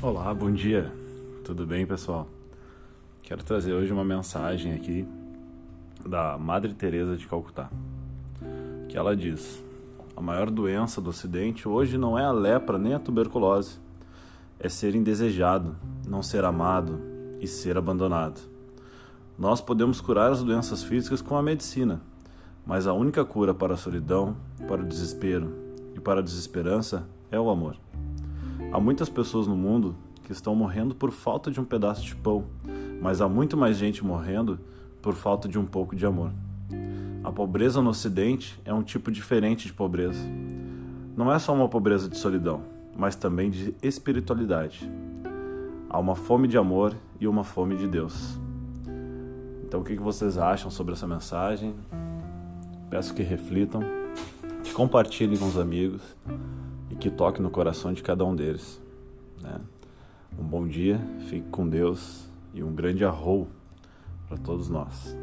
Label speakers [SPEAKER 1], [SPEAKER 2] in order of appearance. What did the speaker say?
[SPEAKER 1] Olá, bom dia. Tudo bem, pessoal? Quero trazer hoje uma mensagem aqui da Madre Teresa de Calcutá. Que ela diz: "A maior doença do ocidente hoje não é a lepra nem a tuberculose, é ser indesejado, não ser amado e ser abandonado. Nós podemos curar as doenças físicas com a medicina, mas a única cura para a solidão, para o desespero e para a desesperança é o amor." Há muitas pessoas no mundo que estão morrendo por falta de um pedaço de pão, mas há muito mais gente morrendo por falta de um pouco de amor. A pobreza no Ocidente é um tipo diferente de pobreza. Não é só uma pobreza de solidão, mas também de espiritualidade. Há uma fome de amor e uma fome de Deus. Então, o que vocês acham sobre essa mensagem? Peço que reflitam, que compartilhem com os amigos que toque no coração de cada um deles. Né? Um bom dia, fique com Deus e um grande arrou para todos nós.